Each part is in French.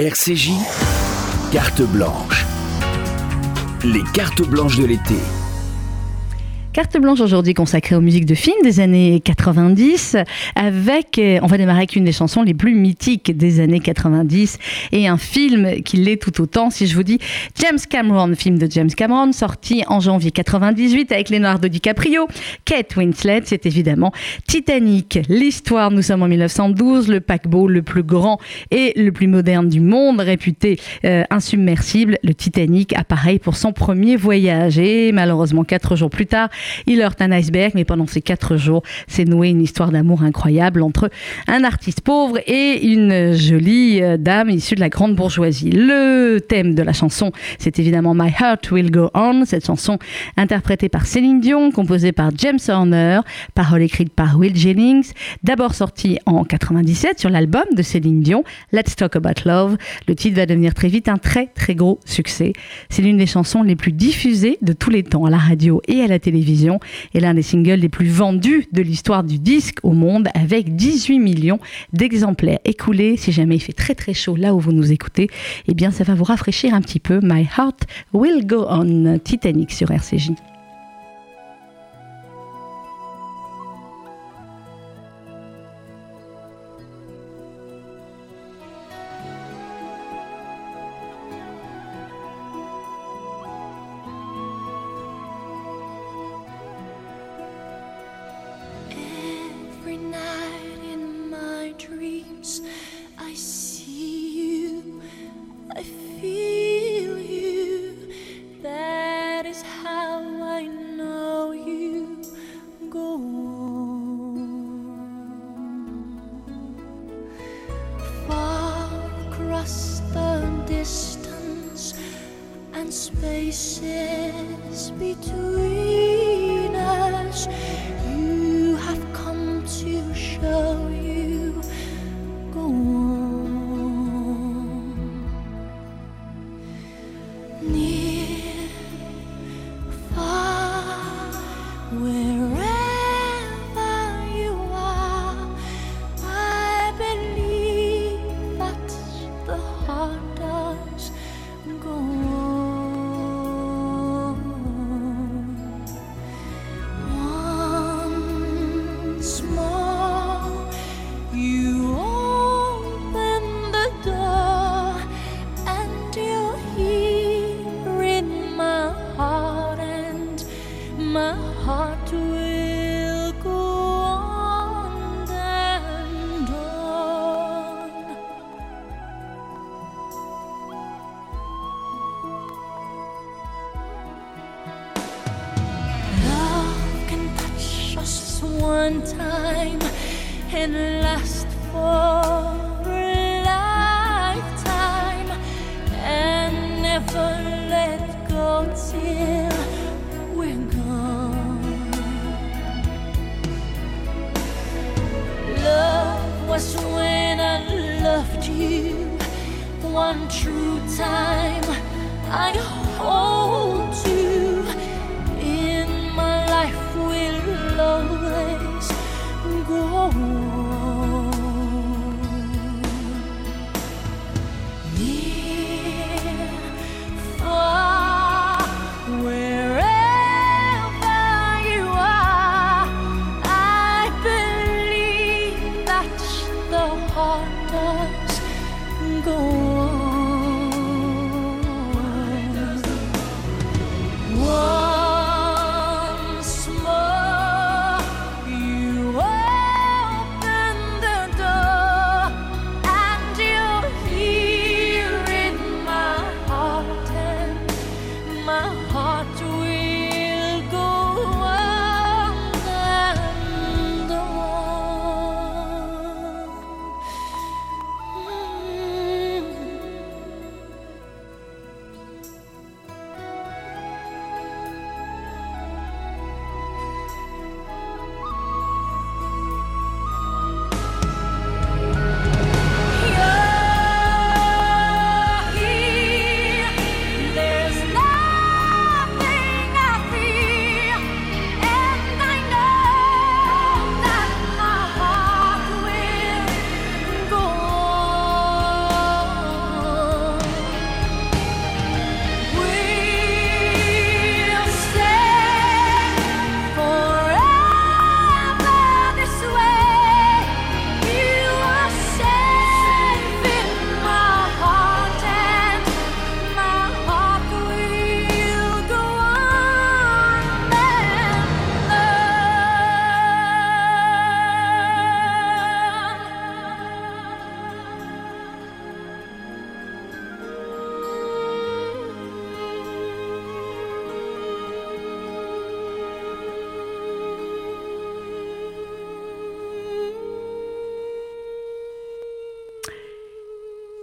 RCJ, carte blanche. Les cartes blanches de l'été. Carte blanche aujourd'hui consacrée aux musiques de films des années 90 avec, euh, on va démarrer avec une des chansons les plus mythiques des années 90 et un film qui l'est tout autant si je vous dis James Cameron, film de James Cameron sorti en janvier 98 avec Leonardo DiCaprio, Kate Winslet, c'est évidemment Titanic. L'histoire, nous sommes en 1912, le paquebot le plus grand et le plus moderne du monde, réputé euh, insubmersible, le Titanic apparaît pour son premier voyage et malheureusement quatre jours plus tard, il heurte un iceberg, mais pendant ces quatre jours, c'est noué une histoire d'amour incroyable entre un artiste pauvre et une jolie euh, dame issue de la grande bourgeoisie. Le thème de la chanson, c'est évidemment My Heart Will Go On, cette chanson interprétée par Céline Dion, composée par James Horner, parole écrite par Will Jennings, d'abord sortie en 97 sur l'album de Céline Dion, Let's Talk About Love. Le titre va devenir très vite un très très gros succès. C'est l'une des chansons les plus diffusées de tous les temps à la radio et à la télévision et l'un des singles les plus vendus de l'histoire du disque au monde avec 18 millions d'exemplaires écoulés. Si jamais il fait très très chaud là où vous nous écoutez, eh bien ça va vous rafraîchir un petit peu. My Heart Will Go On, Titanic sur RCJ.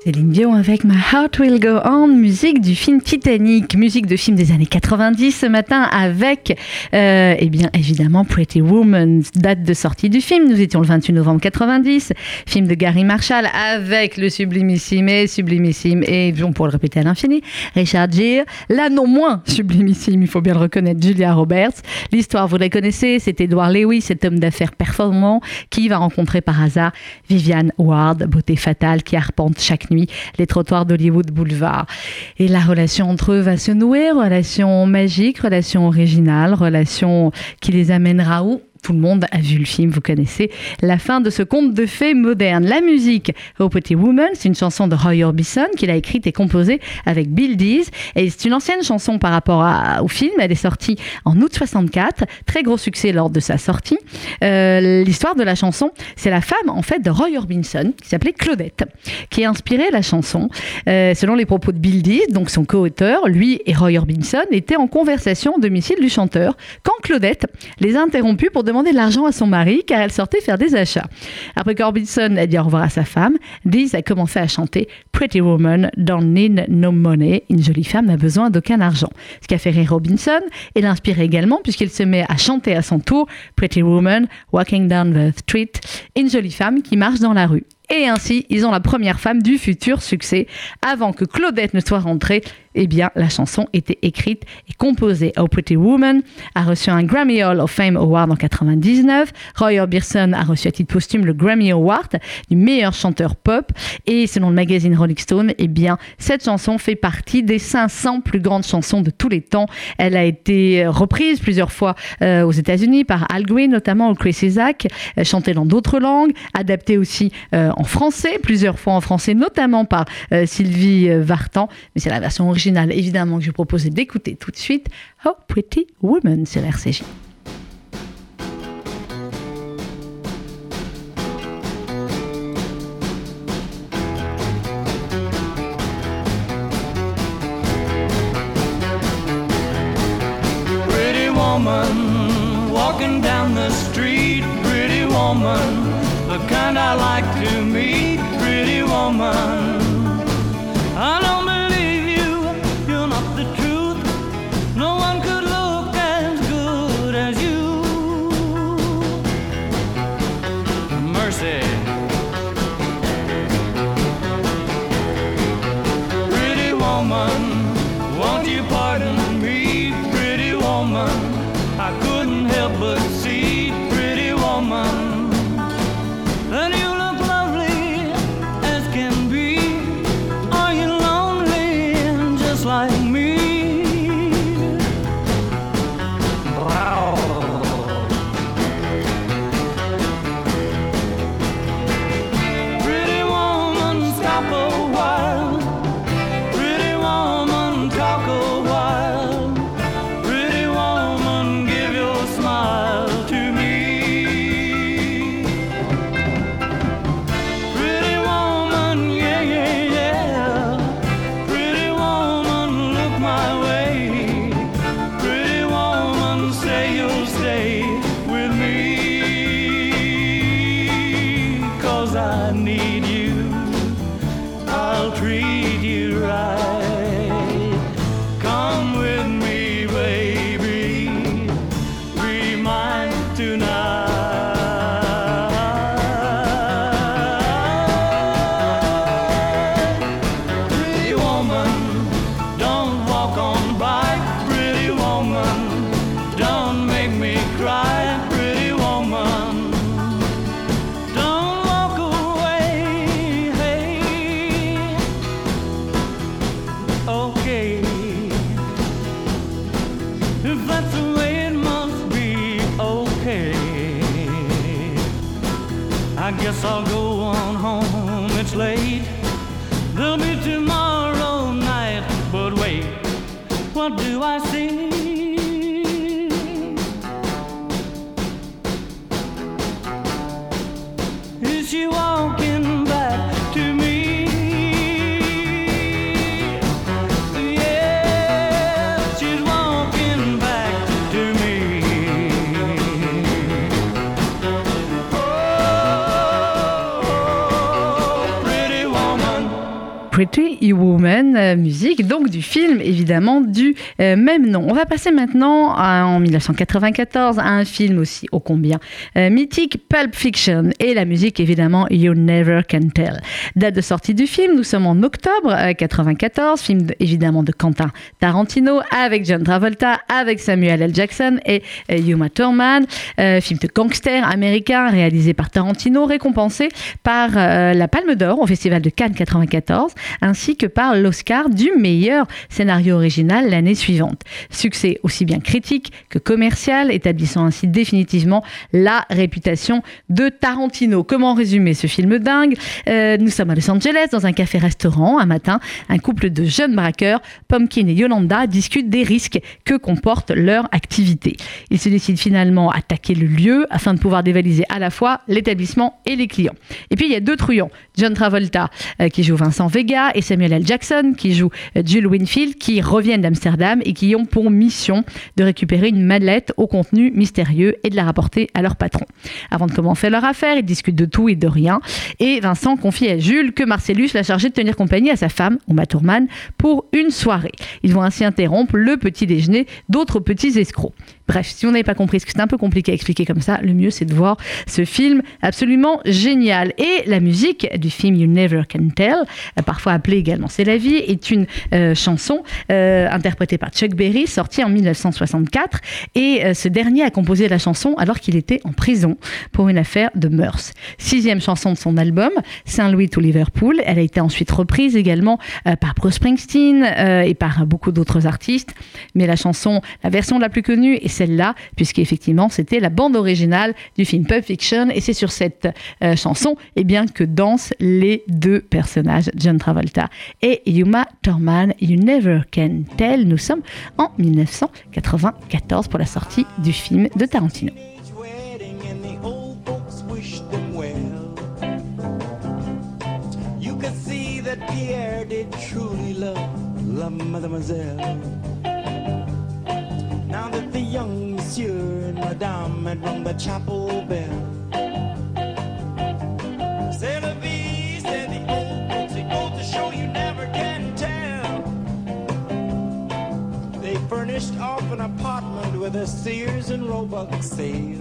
Céline Dion avec My Heart Will Go On, musique du film Titanic, musique de film des années 90 ce matin avec, euh, eh bien évidemment Pretty Woman, date de sortie du film. Nous étions le 28 novembre 90, film de Gary Marshall avec le sublimissime et sublimissime et on pourrait le répéter à l'infini, Richard Gere, la non moins sublimissime, il faut bien le reconnaître, Julia Roberts. L'histoire, vous la connaissez, c'est Edward Lewis, cet homme d'affaires performant qui va rencontrer par hasard Viviane Ward, beauté fatale qui arpente chaque nuit les trottoirs d'Hollywood Boulevard. Et la relation entre eux va se nouer, relation magique, relation originale, relation qui les amènera où? Tout le monde a vu le film, vous connaissez la fin de ce conte de fées moderne. La musique, Oh Pretty Woman, c'est une chanson de Roy Orbison qu'il a écrite et composée avec Bill Dees. Et c'est une ancienne chanson par rapport au film. Elle est sortie en août 64. Très gros succès lors de sa sortie. Euh, L'histoire de la chanson, c'est la femme en fait de Roy Orbison qui s'appelait Claudette, qui a inspiré la chanson. Euh, selon les propos de Bill Dees, donc son co-auteur, lui et Roy Orbison étaient en conversation au domicile du chanteur quand Claudette les a interrompus pour demander de l'argent à son mari car elle sortait faire des achats. Après qu'Orbison a dit au revoir à sa femme, Dees a commencé à chanter Pretty Woman Don't Need No Money. Une jolie femme n'a besoin d'aucun argent. Ce qui a fait rire Robinson et l'inspire également puisqu'il se met à chanter à son tour Pretty Woman Walking Down the Street. Une jolie femme qui marche dans la rue. Et ainsi, ils ont la première femme du futur succès. Avant que Claudette ne soit rentrée, eh bien, la chanson était écrite et composée. Oh Pretty Woman a reçu un Grammy Hall of Fame Award en 99. Roy Orbison a reçu à titre posthume le Grammy Award du meilleur chanteur pop. Et selon le magazine Rolling Stone, eh bien, cette chanson fait partie des 500 plus grandes chansons de tous les temps. Elle a été reprise plusieurs fois euh, aux États-Unis par Al Green, notamment ou Chris Isaac, euh, chantée dans d'autres langues, adaptée aussi euh, en français, plusieurs fois en français, notamment par Sylvie Vartan. Mais c'est la version originale, évidemment, que je vous proposais d'écouter tout de suite. Oh Pretty Woman sur RCJ. Woman, I guess I'll go on home, it's late. Pretty woman, euh, musique donc du film évidemment du euh, même nom. On va passer maintenant en 1994 à un film aussi ô combien euh, mythique, Pulp Fiction, et la musique évidemment You Never Can Tell. Date de sortie du film, nous sommes en octobre euh, 94, film de- évidemment de Quentin Tarantino avec John Travolta, avec Samuel L. Jackson et euh, Uma Thurman, film de gangster américain réalisé par Tarantino, récompensé par la Palme d'Or au Festival de Cannes 94, ainsi que par l'Oscar du meilleur scénario original l'année suivante. Succès aussi bien critique que commercial, établissant ainsi définitivement la réputation de Tarantino. Comment résumer ce film dingue? Euh, Nous sommes à Los Angeles, dans un café-restaurant. Un matin, un couple de jeunes braqueurs, Pumpkin et Yolanda, discutent des risques que comporte leur activité. Ils se décident finalement à attaquer le lieu afin de pouvoir dévaliser à la fois l'établissement et les clients. Et puis il y a deux truands, John Travolta euh, qui joue Vincent Vega et Samuel L. Jackson qui joue euh, Jules Winfield qui reviennent d'Amsterdam et qui ont pour mission de récupérer une mallette au contenu mystérieux et de la rapporter à leur patron. Avant de commencer leur affaire, ils discutent de tout et de rien et Vincent confie à Jules que Marcellus l'a chargé de tenir compagnie à sa femme, Uma Thurman, pour une soirée. Ils vont ainsi interrompre le petit déjeuner d'autres petits escrocs. Bref, si on n'avait pas compris, parce que c'est un peu compliqué à expliquer comme ça, le mieux c'est de voir ce film absolument génial. Et la musique du film You Never Can Tell, euh, parfois appelée également C'est la vie, est une euh, chanson euh, interprétée par Chuck Berry, sortie en 1964. Et euh, ce dernier a composé la chanson alors qu'il était en prison pour une affaire de mœurs. Sixième chanson de son album, Saint-Louis to Liverpool. Elle a été ensuite reprise également par Bruce Springsteen et par beaucoup d'autres artistes. Mais la chanson, la version la plus connue est celle-là, puisqu'effectivement c'était la bande originale du film Pulp Fiction. Et c'est sur cette chanson eh bien, que dansent les deux personnages, John Travolta et Yuma Thurman. You Never Can Tell. Nous sommes en 1994 pour la sortie du film de Tarantino. Now that the young monsieur and madame had rung the chapel bell. Furnished off an apartment with a Sears and Roebuck sale.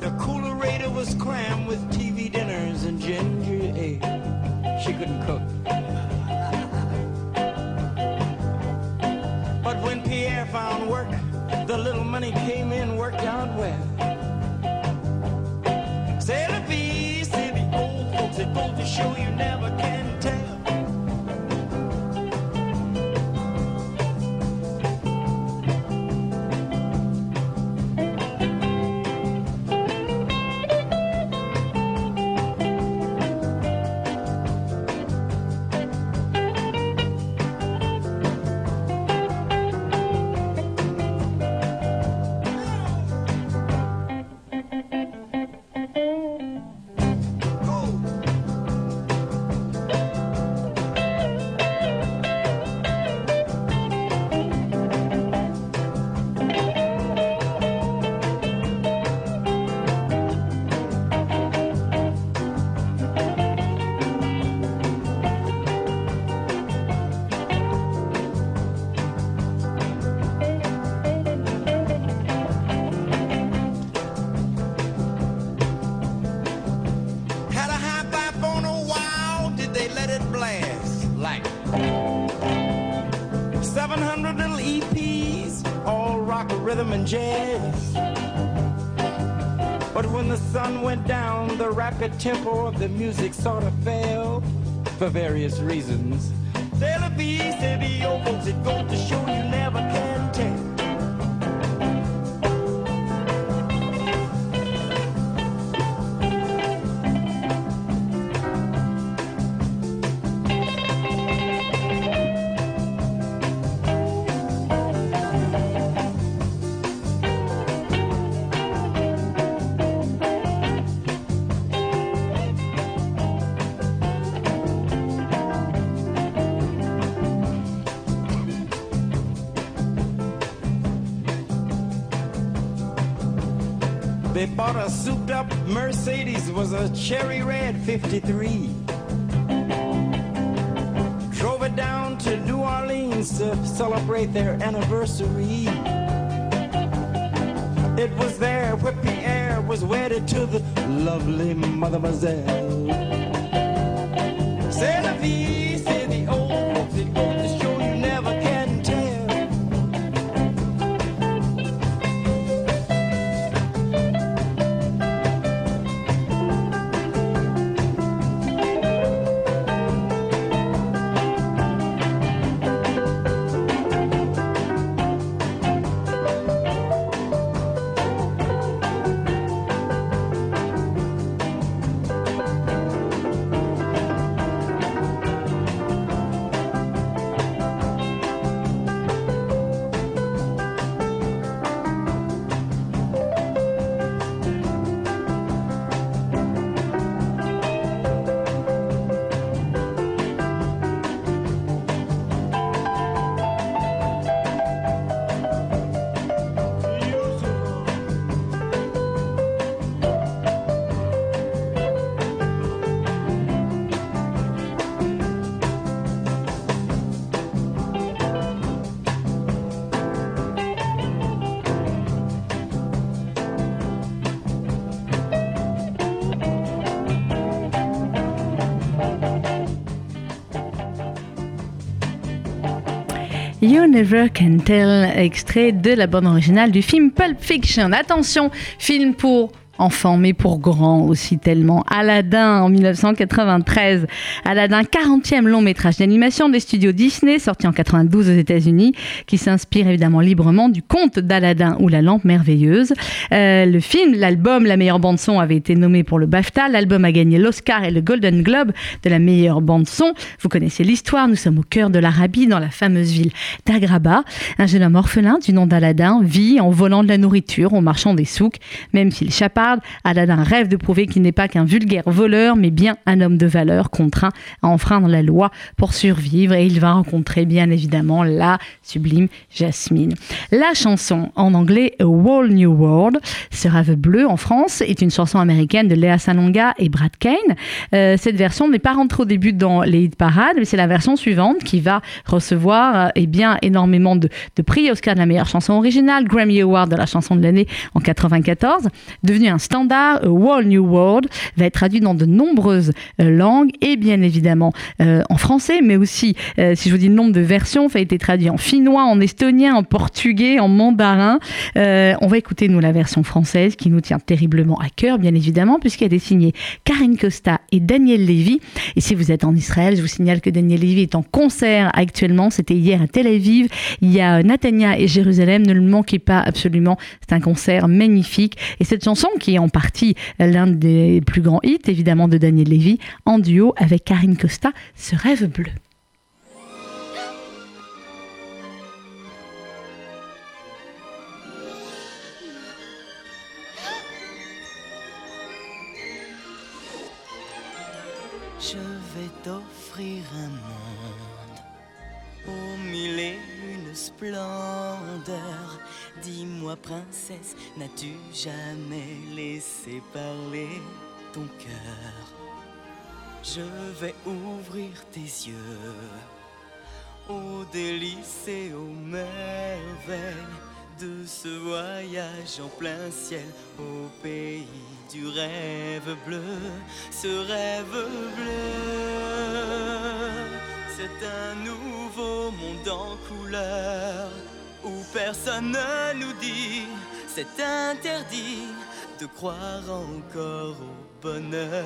The coolerator was crammed with TV dinners and ginger ale. She couldn't cook. But when Pierre found work, the little money came in, worked out well. C'est la vie, say the old folks. It to show you never can tell. Rapid tempo of the music sort of fell for various reasons. La vie, c'est the old folks, it goes to show you They bought a souped up Mercedes, was a cherry red 53. Drove it down to New Orleans to celebrate their anniversary. It was there where air was wedded to the lovely Mademoiselle. C'est la vie. You Never Can Tell, extrait de la bande originale du film Pulp Fiction. Attention, film pour enfants, mais pour grands aussi tellement. Aladdin en 1993. Aladdin, 40e long métrage d'animation des studios Disney, sorti en 92 aux États-Unis, qui s'inspire évidemment librement du conte d'Aladin ou la lampe merveilleuse. Euh, le film, l'album, la meilleure bande son avait été nommé pour le BAFTA. L'album a gagné l'Oscar et le Golden Globe de la meilleure bande son. Vous connaissez l'histoire. Nous sommes au cœur de l'Arabie, dans la fameuse ville d'Agraba. Un jeune homme orphelin du nom d'Aladin vit en volant de la nourriture au marchand des souks. Même s'il chaparde, Aladin rêve de prouver qu'il n'est pas qu'un vulgaire voleur, mais bien un homme de valeur contraint à enfreindre la loi pour survivre. Et il va rencontrer bien évidemment la sublime Jasmine. La chanson en anglais A Whole New World, ce rêve bleu en France, est une chanson américaine de Léa Salonga et Brad Kane. Euh, cette version n'est pas rentrée au début dans les hit parades, mais c'est la version suivante qui va recevoir euh, eh bien, énormément de, de prix Oscar de la meilleure chanson originale, Grammy Award de la chanson de l'année en 94, devenu un standard, A Whole New World, va être traduit dans de nombreuses euh, langues et bien évidemment euh, en français, mais aussi, euh, si je vous dis le nombre de versions, ça a été traduit en finnois, en estonien, en portugais, en mandarin. On va écouter nous la version française qui nous tient terriblement à cœur, bien évidemment, puisqu'elle est signée Karine Costa et Daniel Lévy. Et si vous êtes en Israël, je vous signale que Daniel Lévy est en concert actuellement. C'était hier à Tel Aviv. Il y a Natania et Jérusalem. Ne le manquez pas absolument. C'est un concert magnifique. Et cette chanson, qui est en partie l'un des plus grands hits, évidemment, de Daniel Lévy, en duo avec Karine Costa, ce rêve bleu. Je vais t'offrir un monde aux mille et une splendeurs. Dis-moi, princesse, n'as-tu jamais laissé parler ton cœur? Je vais ouvrir tes yeux aux délices et aux merveilles de ce voyage en plein ciel au pays du rêve bleu, ce rêve bleu. C'est un nouveau monde en couleur où personne ne nous dit c'est interdit de croire encore au bonheur.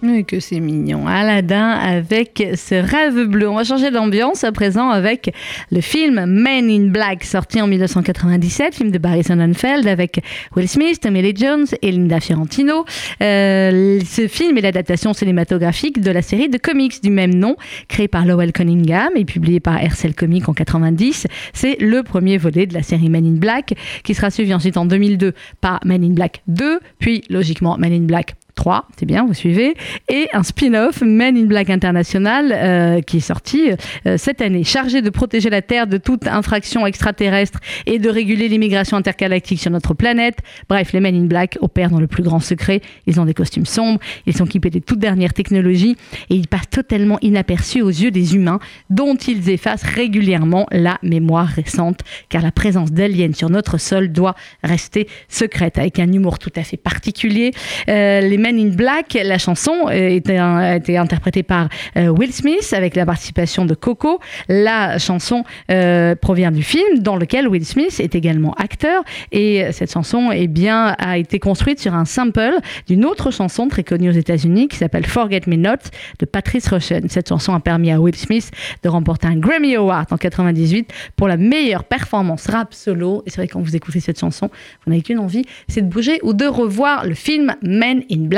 Que c'est mignon. Aladdin avec ce rêve bleu. On va changer d'ambiance à présent avec le film Men in Black, sorti en 1997, film de Barry Sonnenfeld avec Will Smith, Tommy Jones et Linda Fiorentino. Euh, ce film est l'adaptation cinématographique de la série de comics du même nom, créée par Lowell Cunningham et publiée par Hercel Comics en 90. C'est le premier volet de la série Men in Black, qui sera suivi ensuite en 2002 par Men in Black 2, puis logiquement Men in Black 3, c'est bien, vous suivez, et un spin-off, Men in Black International, euh, qui est sorti euh, cette année, chargé de protéger la Terre de toute infraction extraterrestre et de réguler l'immigration intergalactique sur notre planète. Bref, les Men in Black opèrent dans le plus grand secret. Ils ont des costumes sombres, ils sont équipés des toutes dernières technologies et ils passent totalement inaperçus aux yeux des humains, dont ils effacent régulièrement la mémoire récente, car la présence d'aliens sur notre sol doit rester secrète, avec un humour tout à fait particulier. Euh, les Men in Black, la chanson euh, était a été interprétée par euh, Will Smith avec la participation de Coco. La chanson euh, provient du film dans lequel Will Smith est également acteur et cette chanson eh bien, a été construite sur un sample d'une autre chanson très connue aux États-Unis qui s'appelle Forget Me Not de Patrice Rushen. Cette chanson a permis à Will Smith de remporter un Grammy Award en 98 pour la meilleure performance rap solo. Et c'est vrai quand vous écoutez cette chanson, vous n'avez qu'une envie, c'est de bouger ou de revoir le film Men in Black,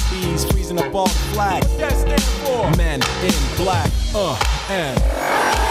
bees freezing up all flag. That stand for? Men in black. Uh, and.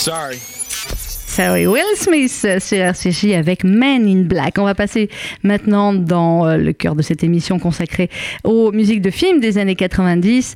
Sorry. Oui, Will Smith euh, sur RCJ avec Men in Black. On va passer maintenant dans euh, le cœur de cette émission consacrée aux musiques de films des années 90.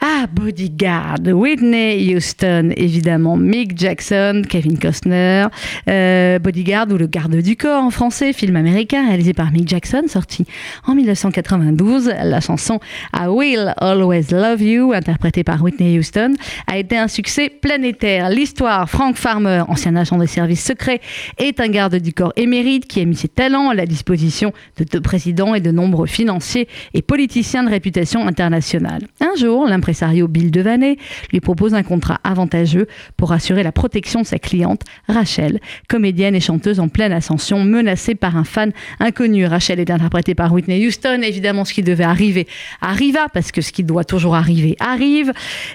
Ah, Bodyguard, Whitney Houston, évidemment, Mick Jackson, Kevin Costner, euh, Bodyguard ou Le Garde du Corps en français, film américain réalisé par Mick Jackson, sorti en 1992. La chanson I Will Always Love You, interprétée par Whitney Houston, a été un succès planétaire. L'histoire, Frank Farmer, ancien agent des services secrets, est un garde du corps émérite qui a mis ses talents à la disposition de deux présidents et de nombreux financiers et politiciens de réputation internationale. Un jour, l'impressario Bill Devaney lui propose un contrat avantageux pour assurer la protection de sa cliente, Rachel, comédienne et chanteuse en pleine ascension, menacée par un fan inconnu. Rachel est interprétée par Whitney Houston. Évidemment, ce qui devait arriver arriva, parce que ce qui doit toujours arriver arrive.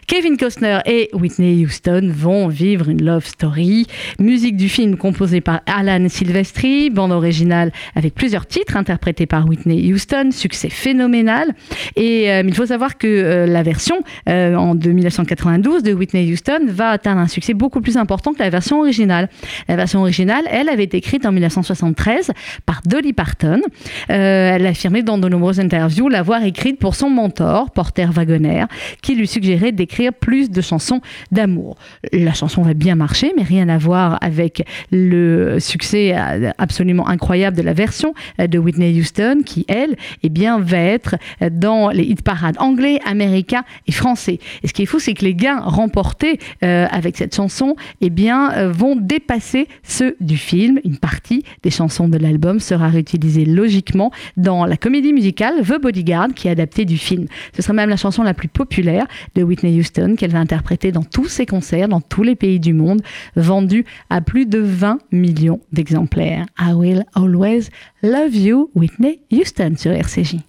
Kevin Costner et Whitney Houston vont vivre une love story. Musique du film composée par Alan Silvestri, bande originale avec plusieurs titres interprétés par Whitney Houston, succès phénoménal. Et euh, il faut savoir que euh, la version euh, en de 1992 de Whitney Houston va atteindre un succès beaucoup plus important que la version originale. La version originale, elle, avait été écrite en 1973 par Dolly Parton. Elle a affirmé dans de nombreuses interviews l'avoir écrite pour son mentor, Porter Wagoner, qui lui suggérait d'écrire plus de chansons d'amour. La chanson va bien marcher, mais rien à voir avec le succès euh, absolument incroyable de la version euh, de Whitney Houston, qui, elle, eh bien, va être dans les hit parades anglais, américains et français. Et ce qui est fou, c'est que les gains remportés euh, avec cette chanson eh bien, euh, vont dépasser ceux du film. Une partie des chansons de l'album sera réutilisée logiquement dans la comédie musicale The Bodyguard, qui est adaptée du film. Ce sera même la chanson la plus populaire de Whitney Houston qu'elle va interpréter dans tous ses concerts, dans tous les pays du monde, vendue à plus de 20 millions d'exemplaires. I will always love you, Whitney Houston sur RCJ.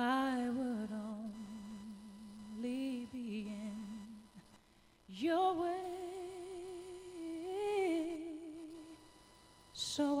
I would in your way. So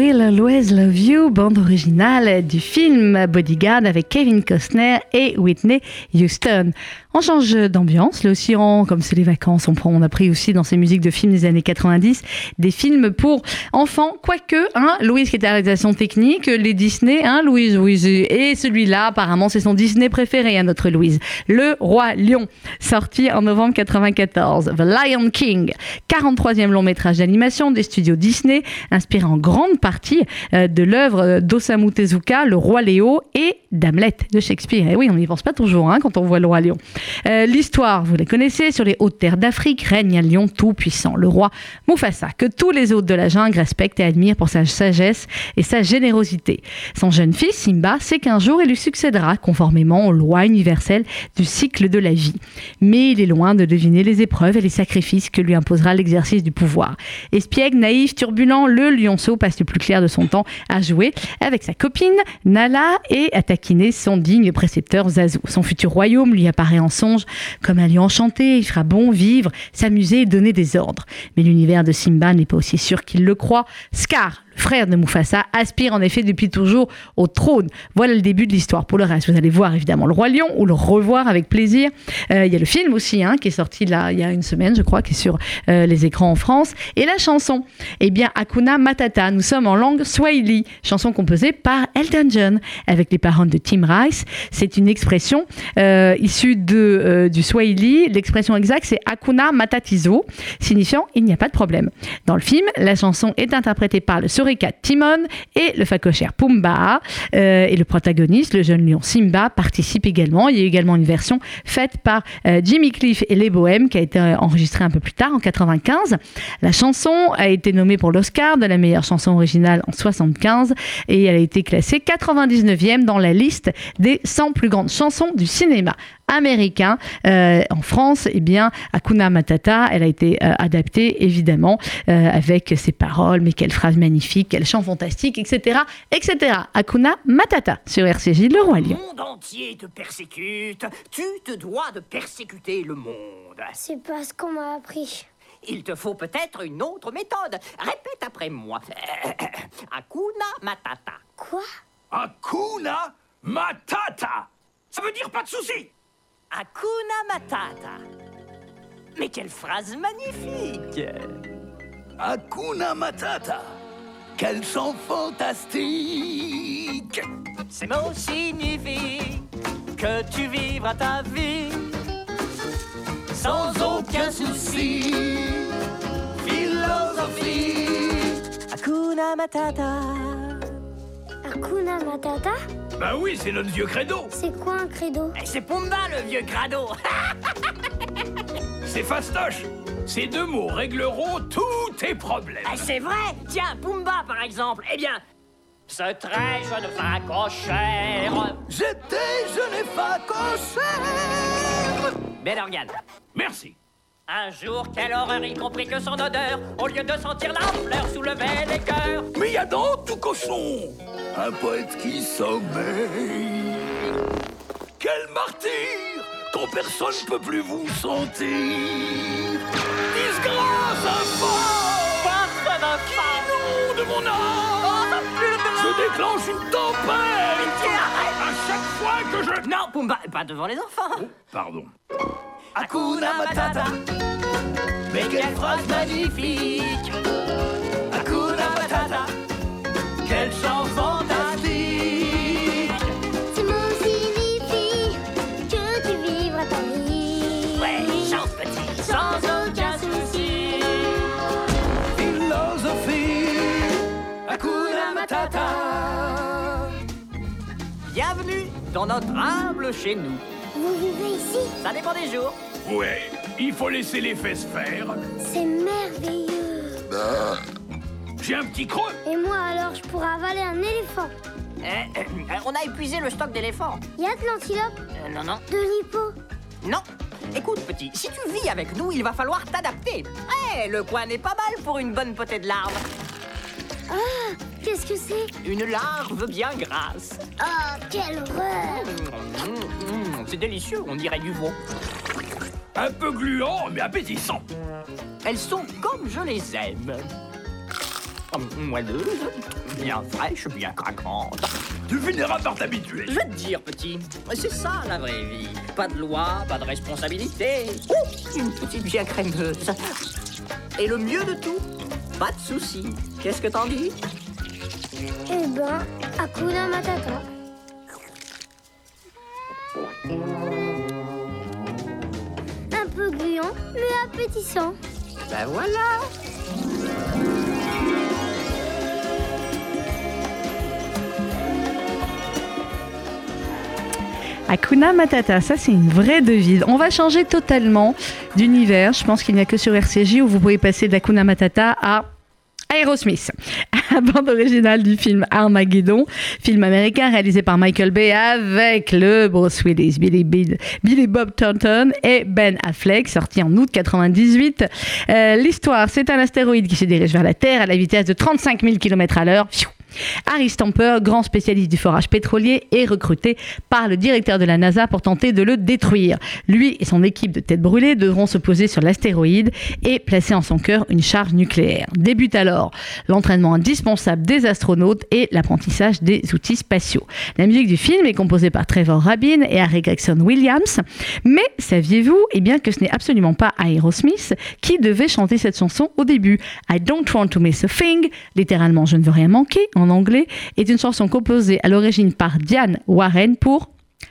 Will Always Love You, bande originale du film Bodyguard avec Kevin Costner et Whitney Houston. On change d'ambiance, là aussi, comme c'est les vacances, on, prend, a pris aussi dans ces musiques de films des années 90 des films pour enfants, quoique, hein, Louise qui la réalisation technique, les Disney, hein, Louise, Louise, et celui-là, apparemment, c'est son Disney préféré à notre Louise, Le Roi Lion, sorti en novembre 94, The Lion King, 43e long métrage d'animation des studios Disney, inspiré en grande partie euh, de l'œuvre d'Osamu Tezuka, Le Roi Léo et d'Hamlet de Shakespeare. Et oui, on n'y pense pas toujours hein, quand on voit Le Roi Lion. Euh, L'histoire, vous la connaissez, sur les hautes terres d'Afrique règne un lion tout-puissant, le roi Mufasa, que tous les hôtes de la jungle respectent et admirent pour sa sagesse et sa générosité. Son jeune fils, Simba, sait qu'un jour il lui succédera, conformément aux lois universelles du cycle de la vie. Mais il est loin de deviner les épreuves et les sacrifices que lui imposera l'exercice du pouvoir. Espiègle, naïf, turbulent, le lionceau passe le plus clair de son temps à jouer avec sa copine Nala et à taquiner son digne précepteur Zazu. Son futur royaume lui apparaît en songe comme un lieu enchanté, il fera bon vivre, s'amuser et donner des ordres. Mais l'univers de Simba n'est pas aussi sûr qu'il le croit. Scar, le frère de Mufasa, aspire en effet depuis toujours au trône. Voilà le début de l'histoire. Pour le reste, vous allez voir évidemment le Roi Lion ou le revoir avec plaisir. Euh, Il y a le film aussi hein, qui est sorti là il y a une semaine, je crois, qui est sur euh, les écrans en France. Et la chanson, eh bien Hakuna Matata. Nous sommes en langue Swahili, chanson composée par Elton John avec les paroles de Tim Rice. C'est une expression euh, issue de, du Swahili. L'expression exacte, c'est Hakuna Matatizo, signifiant il n'y a pas de problème. Dans le film, la chanson est interprétée par le Sorika Timon et le facochère Pumba. Euh, et le protagoniste, le jeune lion Simba, participe également. Il y a également une version faite par euh, Jimmy Cliff et les Bohèmes qui a été euh, enregistrée un peu plus tard, en 95. La chanson a été nommée pour l'Oscar de la meilleure chanson originale en 75 et elle a été classée 99e dans la liste des 100 plus grandes chansons du cinéma américain. Euh, en France, eh bien, Hakuna Matata, elle a été euh, adaptée évidemment euh, avec ses paroles, mais quelle phrase magnifique, quel chant fantastique, etc., etc. Hakuna Matata sur RCJ, le roi lion. Le monde entier te persécute. Tu te dois de persécuter le monde. C'est pas ce qu'on m'a appris. Il te faut peut-être une autre méthode. Répète après moi. Hakuna Matata. Quoi? Hakuna Matata Ça veut dire pas de soucis Hakuna Matata. Mais quelle phrase magnifique Hakuna Matata Quel chant fantastique Ces mots signifient que tu vivras ta vie sans aucun souci. Philosophie. Hakuna Matata. Hakuna Matata Bah oui, c'est notre vieux credo C'est quoi un credo? Et c'est Pumba le vieux crado. C'est fastoche Ces deux mots régleront tous tes problèmes Ah, c'est vrai Tiens, Pumba par exemple. Eh bien, ce très jeune facochère. J'étais jeune et facochère Bel organe. Merci Un jour, quelle horreur, y compris que son odeur, au lieu de sentir la fleur, soulevait les cœurs. Mais y a dans tout cochon un poète qui sommeille. Quel martyr quand personne peut plus vous sentir. Disgrâce infâme Personne infâme de mon âme Je déclenche une tempête À chaque fois que je... Non, Pumba, pas devant les enfants. Pardon. Hakuna Matata. Mais quelle phrase magnifique. Hakuna Matata. Quel chant fantastique. Ce mot signifie que tu vivras ta vie. Ouais, chante petit, sans aucun souci. Philosophie Hakuna Matata Bienvenue dans notre humble chez nous. Vous vivez ici? Ça dépend des jours. Ouais, il faut laisser les fesses faire. C'est merveilleux. J'ai un petit creux Et moi alors, je pourrais avaler un éléphant. Eh, eh, eh, on a épuisé le stock d'éléphants. Y a de l'antilope, Euh, non, non. de l'hippo? Non. Écoute, petit, si tu vis avec nous, il va falloir t'adapter. Eh, le coin n'est pas mal pour une bonne potée de larves. Ah, qu'est-ce que c'est? Une larve bien grasse. Oh, quelle horreur Mmh, mmh, c'est délicieux, on dirait du veau. Un peu gluant, mais appétissant. Elles sont comme je les aime. Moelleuses, bien fraîches, bien craquantes. Tu finiras par t'habituer. Je vais te dire, petit, c'est ça la vraie vie. Pas de loi, pas de responsabilité. Ouh, une petite bien crémeuse. Et le mieux de tout, pas de soucis. Qu'est-ce que t'en dis? Eh ben, Hakuna Matata. Appétissant. Ben voilà Hakuna Matata, ça c'est une vraie devise. On va changer totalement d'univers. Je pense qu'il n'y a que sur RCJ où vous pouvez passer d'Hakuna Matata à Aerosmith, la bande originale du film Armageddon, film américain réalisé par Michael Bay avec le Bruce Willis, Billy, Bill- Billy Bob Thornton et Ben Affleck, sorti en août 98. Euh, L'histoire, c'est un astéroïde qui se dirige vers la Terre à la vitesse de 35 000 km à l'heure. Harry Stamper, grand spécialiste du forage pétrolier, est recruté par le directeur de la NASA pour tenter de le détruire. Lui et son équipe de têtes brûlées devront se poser sur l'astéroïde et placer en son cœur une charge nucléaire. Débute alors l'entraînement indispensable des astronautes et l'apprentissage des outils spatiaux. La musique du film est composée par Trevor Rabin et Harry Gregson Williams. Mais saviez-vous eh bien, que ce n'est absolument pas Aerosmith qui devait chanter cette chanson au début? I don't want to miss a thing, littéralement je ne veux rien manquer anglais, est une chanson composée à l'origine par Diane Warren pour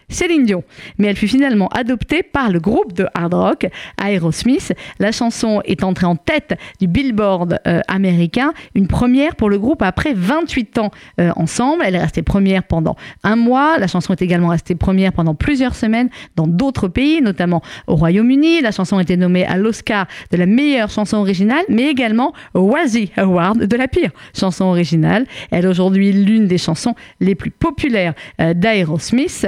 Céline Dion, mais elle fut finalement adoptée par le groupe de hard rock Aerosmith. La chanson est entrée en tête du Billboard euh, américain, une première pour le groupe après 28 ans euh, ensemble. Elle est restée première pendant un mois. La chanson est également restée première pendant plusieurs semaines dans d'autres pays, notamment au Royaume-Uni. La chanson a été nommée à l'Oscar de la meilleure chanson originale, mais également au Wazzy Award de la pire chanson originale. Elle est aujourd'hui l'une des chansons les plus populaires euh, d'Aerosmith.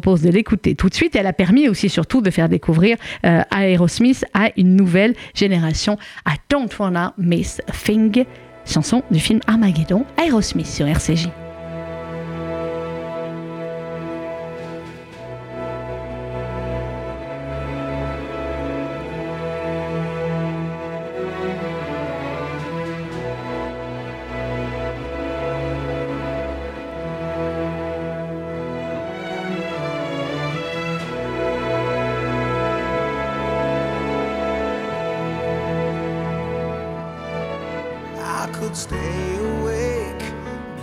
Propose de l'écouter tout de suite. Elle a permis aussi surtout de faire découvrir euh, Aerosmith à une nouvelle génération. I don't wanna miss a thing. Chanson du film Armageddon, Aerosmith sur RCJ.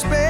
space.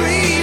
free.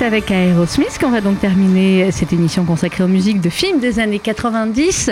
C'est avec Aerosmith qu'on va donc terminer cette émission consacrée aux musiques de films des années 90.